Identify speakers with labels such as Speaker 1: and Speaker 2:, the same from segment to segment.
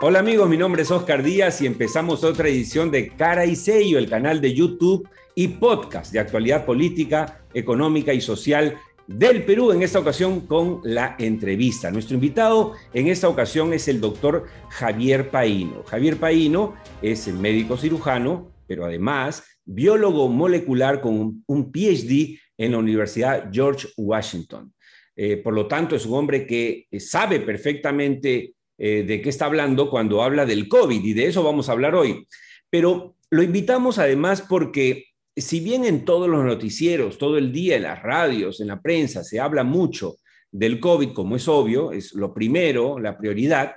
Speaker 1: Hola amigos, mi nombre es Oscar Díaz y empezamos otra edición de Cara y Sello, el canal de YouTube y podcast de actualidad política, económica y social del Perú, en esta ocasión con la entrevista. Nuestro invitado en esta ocasión es el doctor Javier Paino. Javier Paino es médico cirujano, pero además biólogo molecular con un PhD en la Universidad George Washington. Eh, por lo tanto, es un hombre que sabe perfectamente eh, de qué está hablando cuando habla del COVID y de eso vamos a hablar hoy. Pero lo invitamos además porque si bien en todos los noticieros, todo el día, en las radios, en la prensa, se habla mucho del COVID, como es obvio, es lo primero, la prioridad,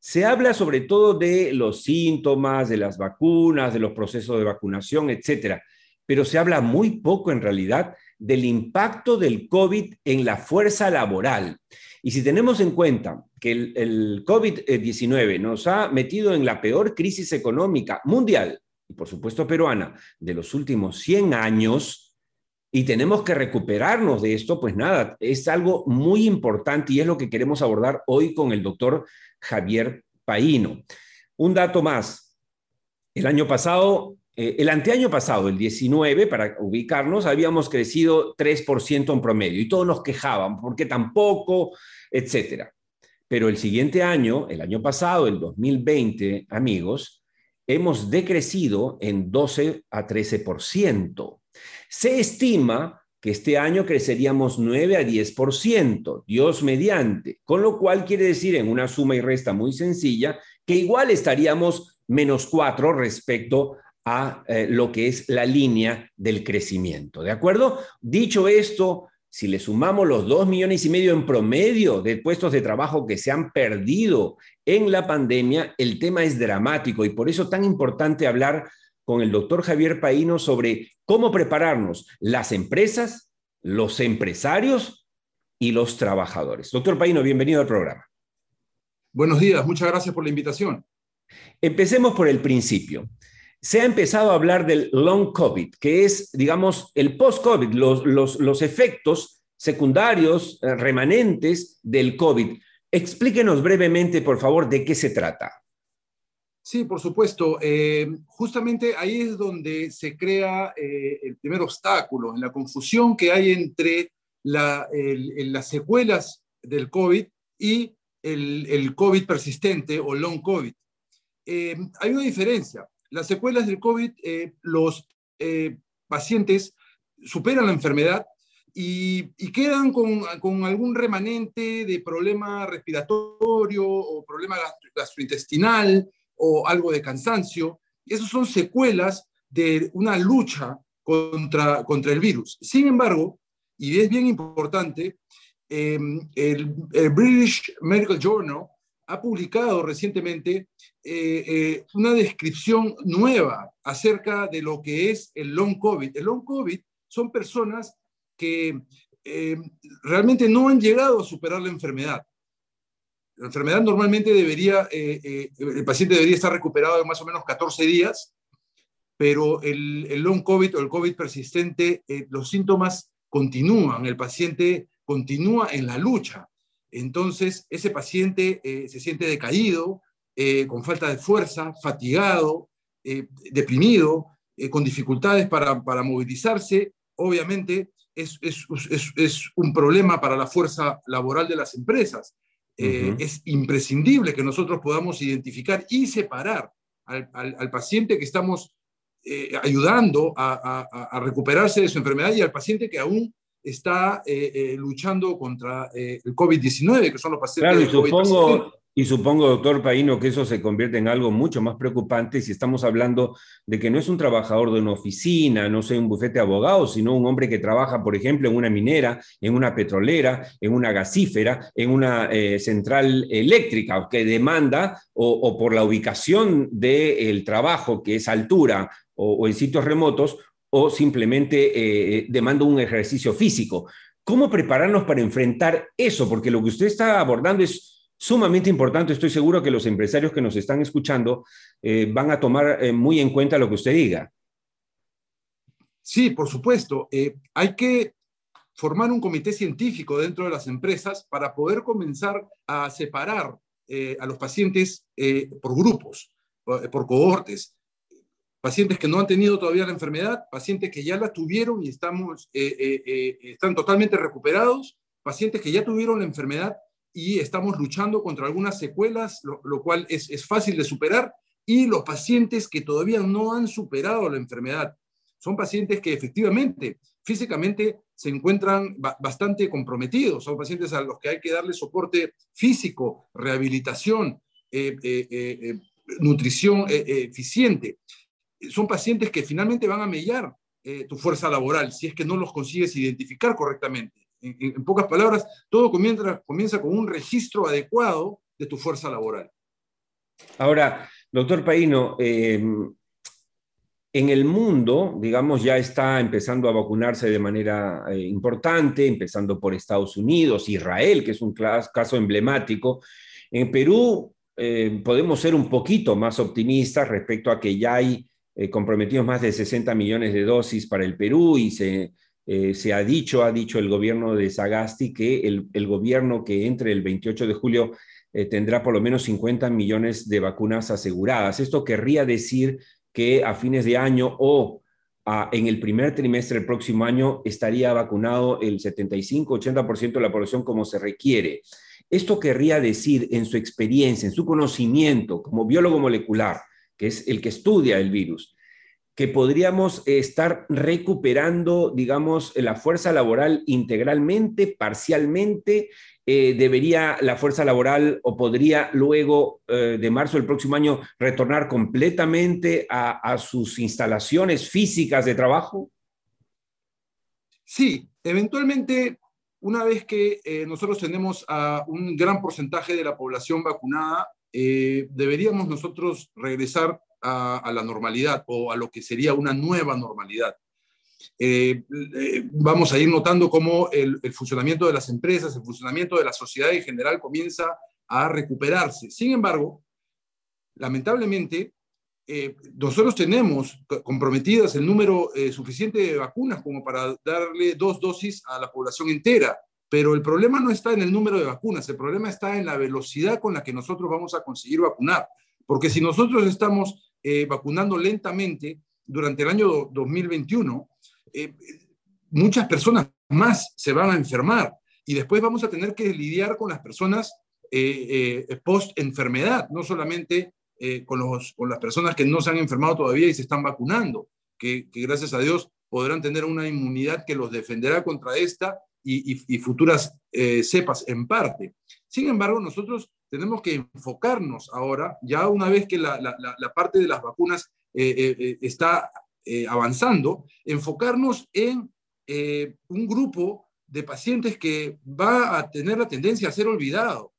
Speaker 1: se habla sobre todo de los síntomas, de las vacunas, de los procesos de vacunación, etcétera, pero se habla muy poco en realidad del impacto del COVID en la fuerza laboral. Y si tenemos en cuenta que el, COVID-19 nos ha metido en la peor crisis económica mundial, y por supuesto peruana, de los últimos 100 años, y tenemos que recuperarnos de esto, pues nada, es algo muy importante y es lo que queremos abordar hoy con el doctor Javier Paino. Un dato más. El año pasado, eh, el anteaño pasado, el 19, para ubicarnos, habíamos crecido 3% en promedio y todos nos quejaban porque tampoco, etcétera. Pero el siguiente año, el año pasado, el 2020, amigos, hemos decrecido en 12 a 13%. Se estima que este año creceríamos 9 a 10%, Dios mediante, con lo cual quiere decir en una suma y resta muy sencilla que igual estaríamos menos 4 respecto a eh, lo que es la línea del crecimiento. ¿De acuerdo? Dicho esto, si le sumamos los dos millones y medio en promedio de puestos de trabajo que se han perdido en la pandemia, el tema es dramático y por eso tan importante hablar con el doctor Javier Paino sobre cómo prepararnos las empresas, los empresarios y los trabajadores. Doctor Paino, bienvenido al programa.
Speaker 2: Buenos días, muchas gracias por la invitación.
Speaker 1: Empecemos por el principio se ha empezado a hablar del long COVID, que es, digamos, el post-COVID, los, efectos secundarios, eh, remanentes del COVID. Explíquenos brevemente, por favor, de qué se trata.
Speaker 2: Sí, por supuesto. Eh, justamente ahí es donde se crea eh, el primer obstáculo, en la confusión que hay entre las secuelas del COVID y el, el COVID persistente o long COVID. hay una diferencia las secuelas del COVID, eh, los eh, pacientes superan la enfermedad y, quedan con, algún remanente de problema respiratorio o problema gastrointestinal o algo de cansancio. Esas son secuelas de una lucha contra, contra el virus. Sin embargo, y es bien importante, eh, el, el British Medical Journal ha publicado recientemente eh, eh, una descripción nueva acerca de lo que es el long COVID. El long COVID son personas que eh, realmente no han llegado a superar la enfermedad. La enfermedad normalmente debería, el paciente debería estar recuperado en más o menos 14 días, pero el, el long COVID o el COVID persistente, los síntomas continúan, el paciente continúa en la lucha entonces ese paciente eh, se siente decaído, eh, con falta de fuerza, fatigado, eh, deprimido, con dificultades para, movilizarse. Obviamente es, un problema para la fuerza laboral de las empresas. Es imprescindible que nosotros podamos identificar y separar al, paciente que estamos ayudando a, recuperarse de su enfermedad y al paciente que aún está eh, eh, luchando contra eh, el COVID-19, que son los pacientes
Speaker 1: claro, y supongo, y supongo, doctor Paino, que eso se convierte en algo mucho más preocupante si estamos hablando de que no es un trabajador de una oficina, no sé, un bufete de abogados, sino un hombre que trabaja, por ejemplo, en una minera, en una petrolera, en una gasífera, en una central eléctrica, que demanda, o, por la ubicación del trabajo, que es altura, o en sitios remotos, o simplemente eh, demanda un ejercicio físico. ¿Cómo prepararnos para enfrentar eso? Porque lo que usted está abordando es sumamente importante. Estoy seguro que los empresarios que nos están escuchando eh, van a tomar eh, muy en cuenta lo que usted diga.
Speaker 2: Sí, por supuesto. hay que formar un comité científico dentro de las empresas para poder comenzar a separar a los pacientes por grupos, por cohortes pacientes que no han tenido todavía la enfermedad, pacientes que ya la tuvieron y estamos, eh, eh, eh, están totalmente recuperados, pacientes que ya tuvieron la enfermedad y estamos luchando contra algunas secuelas, lo, cual es, es, fácil de superar, y los pacientes que todavía no han superado la enfermedad. Son pacientes que efectivamente, físicamente, se encuentran bastante comprometidos, son pacientes a los que hay que darle soporte físico, rehabilitación, nutrición eficiente son pacientes que finalmente van a mellar eh, tu fuerza laboral si es que no los consigues identificar correctamente. En, pocas palabras, todo comienza, comienza con un registro adecuado de tu fuerza laboral.
Speaker 1: Ahora, doctor Paino, em, en el mundo, digamos, ya está empezando a vacunarse de manera eh, importante, empezando por Estados Unidos, Israel, que es un caso emblemático. En Perú eh, podemos ser un poquito más optimistas respecto a que ya hay eh, comprometidos más de 60 millones de dosis para el Perú y se, eh, se ha dicho, ha dicho el gobierno de Sagasti que el, el gobierno que entre el 28 de julio eh, tendrá por lo menos 50 millones de vacunas aseguradas. Esto querría decir que a fines de año o en el primer trimestre del próximo año estaría vacunado el 75-80% de la población como se requiere. Esto querría decir, en su experiencia, en su conocimiento como biólogo molecular, que es el que estudia el virus, que podríamos estar recuperando, digamos, la fuerza laboral integralmente, parcialmente, eh, debería la fuerza laboral o podría luego eh, de marzo del próximo año retornar completamente a, sus instalaciones físicas de trabajo?
Speaker 2: Sí, eventualmente, una vez que eh, nosotros tenemos a un gran porcentaje de la población vacunada, eh, deberíamos nosotros regresar a, la normalidad o a lo que sería una nueva normalidad. Eh, eh, vamos a ir notando cómo el, funcionamiento de las empresas, el funcionamiento de la sociedad en general comienza a recuperarse. Sin embargo, lamentablemente, nosotros tenemos comprometidas el número suficiente de vacunas como para darle dos dosis a la población entera. Pero el problema no está en el número de vacunas, el problema está en la velocidad con la que nosotros vamos a conseguir vacunar. Porque si nosotros estamos eh, vacunando lentamente durante el año 2021, eh, muchas personas más se van a enfermar y después vamos a tener que lidiar con las personas eh, post-enfermedad, no solamente con, los, con las personas que no se han enfermado todavía y se están vacunando, que gracias a Dios podrán tener una inmunidad que los defenderá contra esta y, futuras eh, cepas en parte. Sin embargo, nosotros tenemos que enfocarnos ahora, ya una vez que la, parte de las vacunas eh, eh, está avanzando, enfocarnos en un grupo de pacientes que va a tener la tendencia a ser olvidado,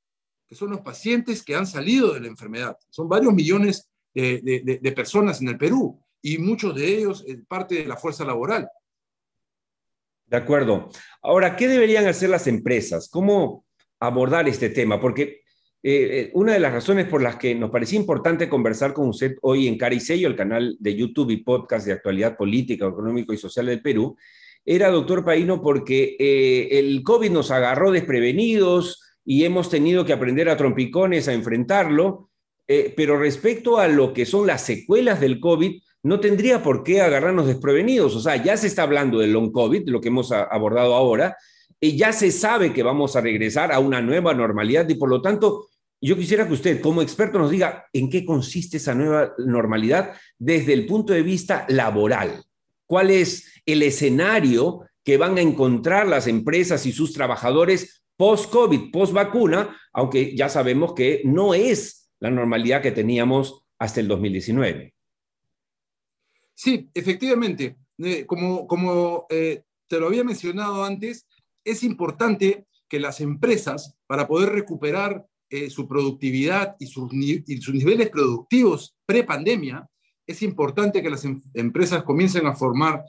Speaker 2: que son los pacientes que han salido de la enfermedad. Son varios millones de, de personas en el Perú y muchos de ellos parte de la fuerza laboral.
Speaker 1: De acuerdo. Ahora, ¿qué deberían hacer las empresas? ¿Cómo abordar este tema? Porque eh, eh, una de las razones por las que nos parecía importante conversar con usted hoy en Caricello, el canal de YouTube y podcast de actualidad política, económico y social del Perú, era, doctor Paino, porque eh, el COVID nos agarró desprevenidos y hemos tenido que aprender a trompicones a enfrentarlo, pero respecto a lo que son las secuelas del COVID, no tendría por qué agarrarnos desprevenidos. O sea, ya se está hablando del long COVID, lo que hemos abordado ahora, y ya se sabe que vamos a regresar a una nueva normalidad y por lo tanto, yo quisiera que usted como experto nos diga en qué consiste esa nueva normalidad desde el punto de vista laboral. ¿Cuál es el escenario que van a encontrar las empresas y sus trabajadores post-COVID, post-vacuna, aunque ya sabemos que no es la normalidad que teníamos hasta el 2019?
Speaker 2: Sí, efectivamente. Eh, como como eh, te lo había mencionado antes, es importante que las empresas, para poder recuperar eh, su productividad y sus, niveles productivos pre-pandemia, es importante que las em-, empresas comiencen a formar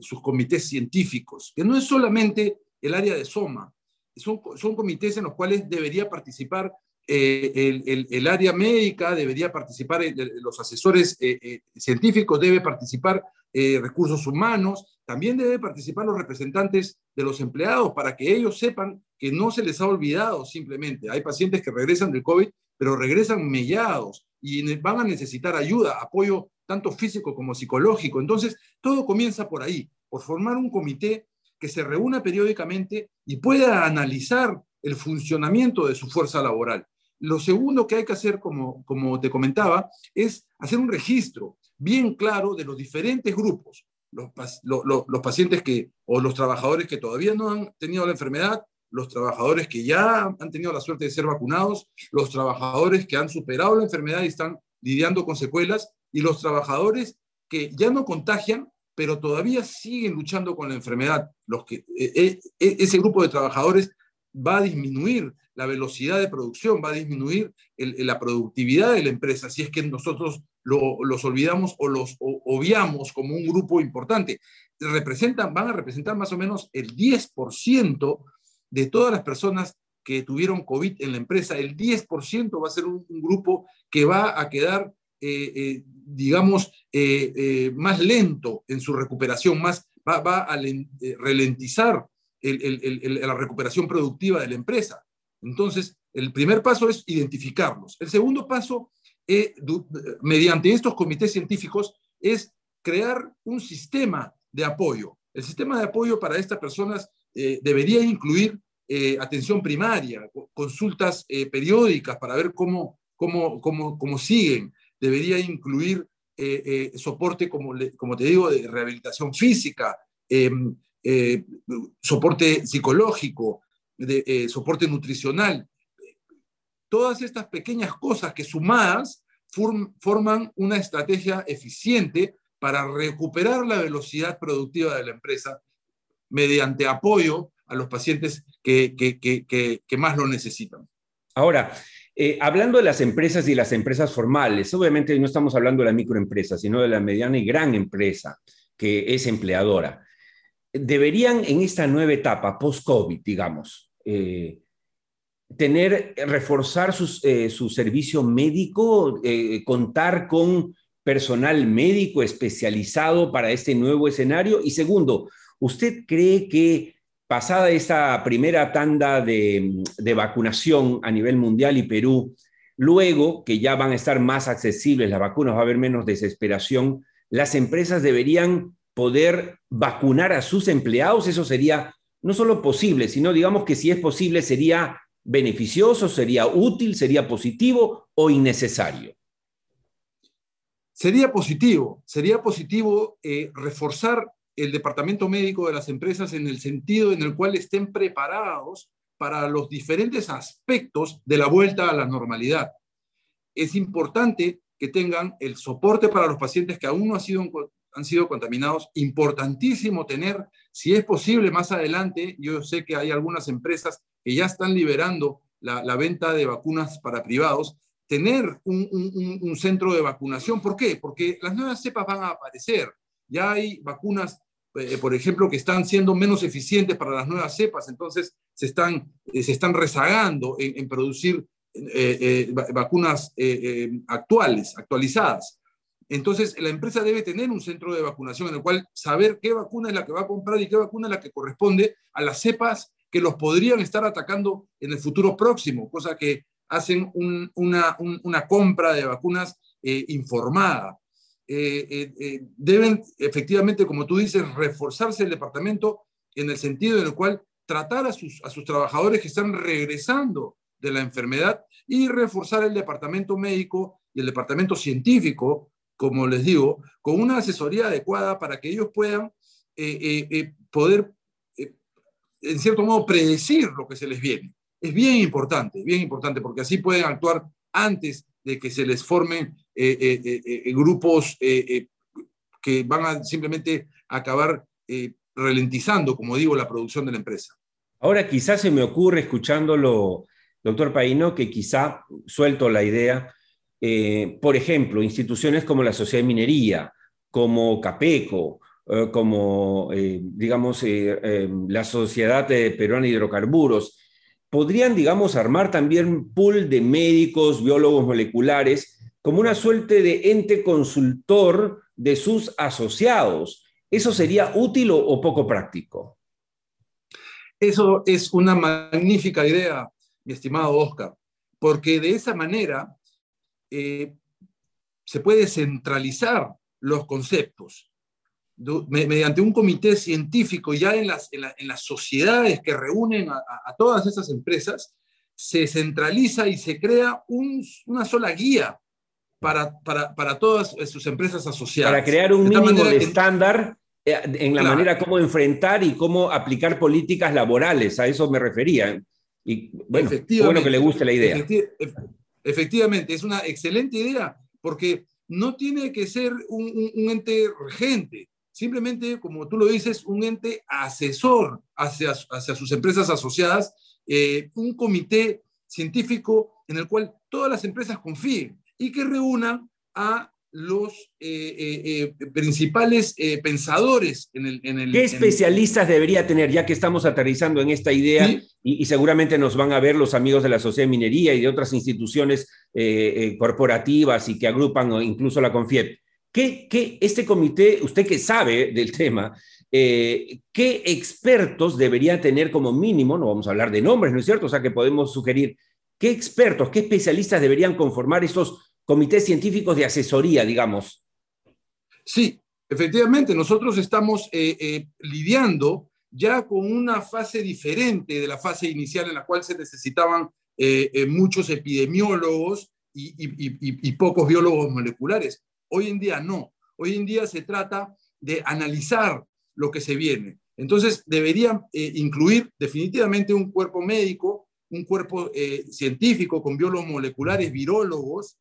Speaker 2: sus comités científicos, que no es solamente el área de SOMA, son, son comités en los cuales debería participar eh, el, área médica debería participar, los asesores eh, eh, científicos debe participar recursos humanos, también debe participar los representantes de los empleados para que ellos sepan que no se les ha olvidado simplemente. Hay pacientes que regresan del COVID pero regresan mellados y van a necesitar ayuda, apoyo tanto físico como psicológico. Entonces, todo comienza por ahí, por formar un comité que se reúna periódicamente y pueda analizar el funcionamiento de su fuerza laboral. Lo segundo que hay que hacer, como, como te comentaba, es hacer un registro bien claro de los diferentes grupos, los, los, pacientes que, o los trabajadores que todavía no han tenido la enfermedad, los trabajadores que ya han tenido la suerte de ser vacunados, los trabajadores que han superado la enfermedad y están lidiando con secuelas, y los trabajadores que ya no contagian, pero todavía siguen luchando con la enfermedad. Los que, e, e, e, ese grupo de trabajadores va a disminuir la velocidad de producción, va a disminuir la productividad de la empresa, si es que nosotros los olvidamos o los obviamos como un grupo importante. Representan, van a representar más o menos el 10% de todas las personas que tuvieron COVID en la empresa. El 10% va a ser un, grupo que va a quedar, eh, eh, digamos, eh, más lento en su recuperación, más va, va a ralentizar la recuperación productiva de la empresa. Entonces, el primer paso es identificarlos. El segundo paso, eh, mediante estos comités científicos, es crear un sistema de apoyo. El sistema de apoyo para estas personas eh, debería incluir eh, atención primaria, consultas periódicas para ver cómo, cómo, cómo, cómo siguen. Debería incluir soporte, como, como te digo, de rehabilitación física, em, eh, soporte psicológico, de, eh, soporte nutricional. Todas estas pequeñas cosas que sumadas forman una estrategia eficiente para recuperar la velocidad productiva de la empresa mediante apoyo a los pacientes que, más lo necesitan.
Speaker 1: Ahora, eh, hablando de las empresas y las empresas formales, obviamente no estamos hablando de la microempresa, sino de la mediana y gran empresa que es empleadora deberían en esta nueva etapa, post-COVID, digamos, eh, tener, reforzar eh, su servicio médico, eh, contar con personal médico especializado para este nuevo escenario? Y segundo, ¿usted cree que pasada esta primera tanda de, de vacunación a nivel mundial y Perú, luego que ya van a estar más accesibles las vacunas, va a haber menos desesperación, las empresas deberían poder vacunar a sus empleados, eso sería no solo posible, sino digamos que si es posible sería beneficioso, sería útil, sería positivo o innecesario.
Speaker 2: Sería positivo, sería positivo eh, reforzar el departamento médico de las empresas en el sentido en el cual estén preparados para los diferentes aspectos de la vuelta a la normalidad. Es importante que tengan el soporte para los pacientes que aún no han sido han sido contaminados. Importantísimo tener, si es posible más adelante, yo sé que hay algunas empresas que ya están liberando la, venta de vacunas para privados, tener un, centro de vacunación. ¿Por qué? Porque las nuevas cepas van a aparecer. Ya hay vacunas, eh, por ejemplo, que están siendo menos eficientes para las nuevas cepas, entonces se están, eh, se están rezagando en, producir eh, vacunas actuales, actualizadas. Entonces, la empresa debe tener un centro de vacunación en el cual saber qué vacuna es la que va a comprar y qué vacuna es la que corresponde a las cepas que los podrían estar atacando en el futuro próximo, cosa que hacen una, compra de vacunas eh, informada. Eh, eh, deben, efectivamente, como tú dices, reforzarse el departamento en el sentido en el cual tratar a sus, a sus trabajadores que están regresando de la enfermedad y reforzar el departamento médico y el departamento científico como les digo, con una asesoría adecuada para que ellos puedan eh, eh, eh, poder, en cierto modo, predecir lo que se les viene. Es bien importante, bien importante, porque así pueden actuar antes de que se les formen grupos que van a simplemente acabar ralentizando, como digo, la producción de la empresa.
Speaker 1: Ahora quizás se me ocurre, escuchándolo, doctor Paino, que quizá suelto la idea, eh, por ejemplo, instituciones como la Sociedad de Minería, como CAPECO, eh, como, eh, digamos, la Sociedad Peruana de Hidrocarburos, podrían, digamos, armar también pool de médicos, biólogos moleculares, como una suerte de ente consultor de sus asociados. ¿Eso sería útil o poco práctico?
Speaker 2: Eso es una magnífica idea, mi estimado Oscar porque de esa manera eh, se puede centralizar los conceptos mediante un comité científico ya en las, en, las sociedades que reúnen a, todas esas empresas, se centraliza y se crea una sola guía para, para, para, todas sus empresas asociadas.
Speaker 1: Para crear un mínimo de estándar eh, en la manera como enfrentar y cómo aplicar políticas laborales, a eso me refería. Y bueno, bueno que le guste la idea.
Speaker 2: Efectivamente, es una excelente idea, porque no tiene que ser un, un ente regente, simplemente, como tú lo dices, un ente asesor hacia, hacia sus empresas asociadas, eh, un comité científico en el cual todas las empresas confíen y que reúnan a los eh, eh, principales pensadores en el, en el
Speaker 1: ¿Qué especialistas debería tener, ya que estamos aterrizando en esta idea y, y, seguramente nos van a ver los amigos de la Sociedad de Minería y de otras instituciones corporativas y que agrupan incluso la CONFIEP? ¿Qué, este comité, usted que sabe del tema, eh, qué expertos debería tener como mínimo, no vamos a hablar de nombres, ¿no es cierto? O sea que podemos sugerir, ¿qué expertos, qué especialistas deberían conformar estos comités científicos de asesoría, digamos?
Speaker 2: Sí, efectivamente, nosotros estamos eh, eh, lidiando ya con una fase diferente de la fase inicial en la cual se necesitaban muchos epidemiólogos y pocos biólogos moleculares Hoy en día no. Hoy en día se trata de analizar lo que se viene. Entonces, deberían eh, incluir definitivamente un cuerpo médico, un cuerpo eh, científico con biólogos moleculares, virólogos,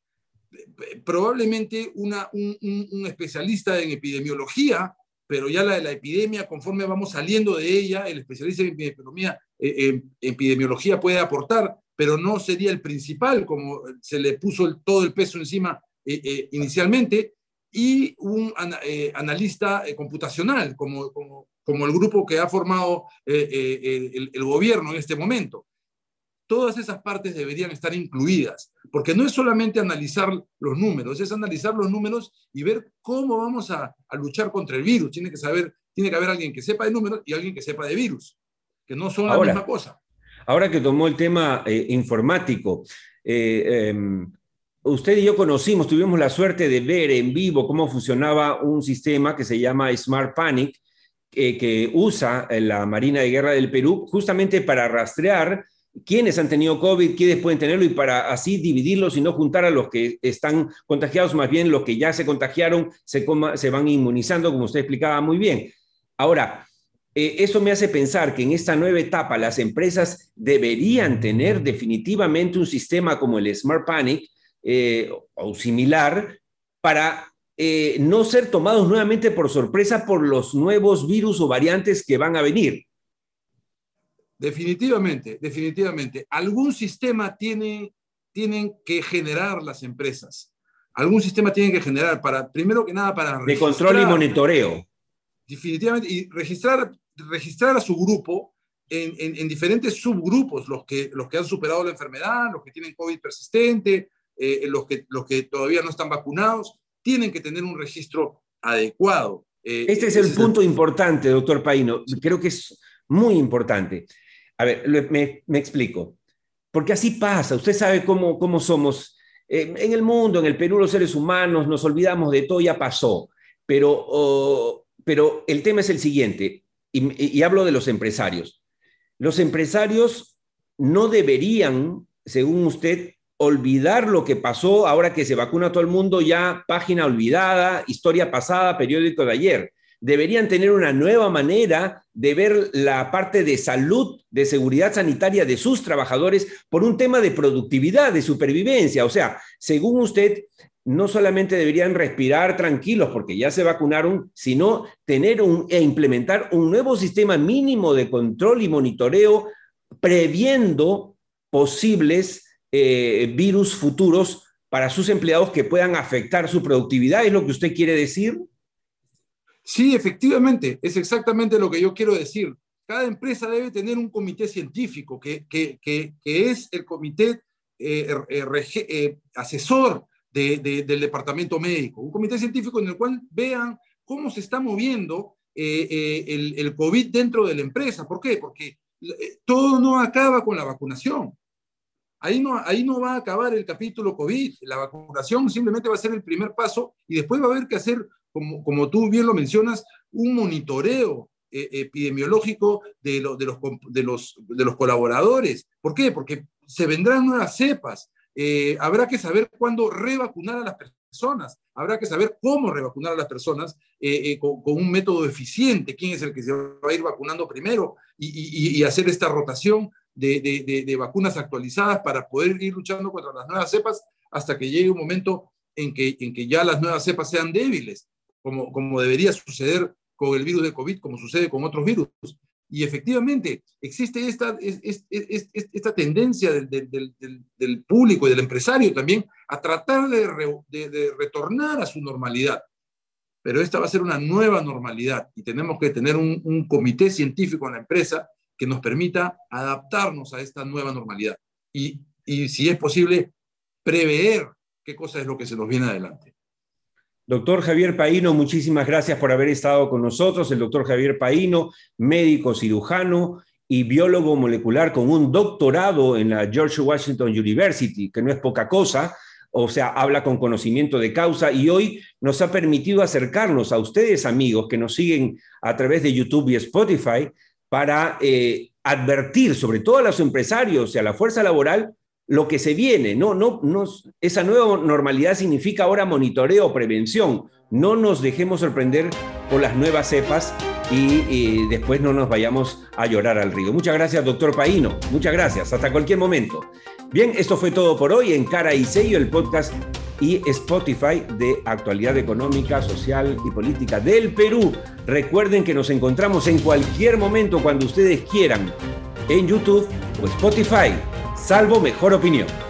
Speaker 2: probablemente un, especialista en epidemiología, pero ya la de la epidemia, conforme vamos saliendo de ella, el especialista en epidemiología, eh, epidemiología puede aportar, pero no sería el principal, como se le puso todo el peso encima eh, eh, inicialmente, y un eh, analista computacional, como, el grupo que ha formado el, el, gobierno en este momento. Todas esas partes deberían estar incluidas, porque no es solamente analizar los números, es analizar los números y ver cómo vamos a, a luchar contra el virus. Tiene que saber, tiene que haber alguien que sepa de números y alguien que sepa de virus, que no son la misma cosa.
Speaker 1: Ahora que tomó el tema informático, eh, em, usted y yo conocimos, tuvimos la suerte de ver en vivo cómo funcionaba un sistema que se llama Smart Panic, que usa la Marina de Guerra del Perú justamente para rastrear quiénes han tenido COVID, quiénes pueden tenerlo y para así dividirlos y no juntar a los que están contagiados, más bien los que ya se contagiaron se, van inmunizando, como usted explicaba muy bien. Ahora, eh, eso me hace pensar que en esta nueva etapa las empresas deberían tener definitivamente un sistema como el Smart Panic, eh, o similar para eh, no ser tomados nuevamente por sorpresa por los nuevos virus o variantes que van a venir.
Speaker 2: Definitivamente, definitivamente. Algún sistema tiene, tienen que generar las empresas. Algún sistema tienen que generar para, primero que nada, para...
Speaker 1: De control y monitoreo.
Speaker 2: Definitivamente, y registrar, registrar a su grupo en, en, diferentes subgrupos, los que, los que han superado la enfermedad, los que tienen COVID persistente, eh, los, que, los que todavía no están vacunados, tienen que tener un registro adecuado.
Speaker 1: Eh, este es el punto importante, doctor Paino. Creo que es muy importante. A ver, me, explico. Porque así pasa. Usted sabe cómo, cómo somos. Eh, en el mundo, en el Perú, los seres humanos nos olvidamos de todo, ya pasó. Pero, pero el tema es el siguiente, y, y hablo de los empresarios. Los empresarios no deberían, según usted, olvidar lo que pasó ahora que se vacuna todo el mundo, ya página olvidada, historia pasada, periódico de ayer. Deberían tener una nueva manera de ver la parte de salud, de seguridad sanitaria de sus trabajadores por un tema de productividad, de supervivencia. O sea, según usted, no solamente deberían respirar tranquilos porque ya se vacunaron, sino tener un, e implementar un nuevo sistema mínimo de control y monitoreo previendo posibles eh, virus futuros para sus empleados que puedan afectar su productividad, ¿es lo que usted quiere decir?
Speaker 2: Sí, efectivamente, es exactamente lo que yo quiero decir. Cada empresa debe tener un comité científico que, que, que, es el comité eh, eh, asesor del departamento médico, un comité científico en el cual vean cómo se está moviendo el, el COVID dentro de la empresa. ¿Por qué? Porque todo no acaba con la vacunación ahí no, ahí no va a acabar el capítulo COVID. La vacunación simplemente va a ser el primer paso y después va a haber que hacer, como, como tú bien lo mencionas, un monitoreo eh, epidemiológico de, de, los, de, los, de los colaboradores. ¿Por qué? Porque se vendrán nuevas cepas. Eh, habrá que saber cuándo revacunar a las personas, habrá que saber cómo revacunar a las personas eh, con, un método eficiente, quién es el que se va a ir vacunando primero y, y, hacer esta rotación de, de, de, vacunas actualizadas para poder ir luchando contra las nuevas cepas hasta que llegue un momento en que, en que ya las nuevas cepas sean débiles, como, como debería suceder con el virus de COVID, como sucede con otros virus. Y efectivamente, existe esta, esta tendencia del, del, público y del empresario también a tratar de, de, retornar a su normalidad. Pero esta va a ser una nueva normalidad y tenemos que tener un, un comité científico en la empresa que nos permita adaptarnos a esta nueva normalidad. Y, y si es posible, prever qué cosa es lo que se nos viene adelante.
Speaker 1: Doctor Javier Paino, muchísimas gracias por haber estado con nosotros. El doctor Javier Paino, médico cirujano y biólogo molecular con un doctorado en la George Washington University, que no es poca cosa, o sea, habla con conocimiento de causa y hoy nos ha permitido acercarnos a ustedes, amigos, que nos siguen a través de YouTube y Spotify, para eh, advertir, sobre todo a los empresarios y a la fuerza laboral, lo que se viene. No, no, no, esa nueva normalidad significa ahora monitoreo, prevención. No nos dejemos sorprender por las nuevas cepas y, después no nos vayamos a llorar al río. Muchas gracias, doctor Paino. Muchas gracias. Hasta cualquier momento. Bien, esto fue todo por hoy en Cara y Sello, el podcast y Spotify de actualidad económica, social y política del Perú. Recuerden que nos encontramos en cualquier momento cuando ustedes quieran en YouTube o Spotify salvo mejor opinión.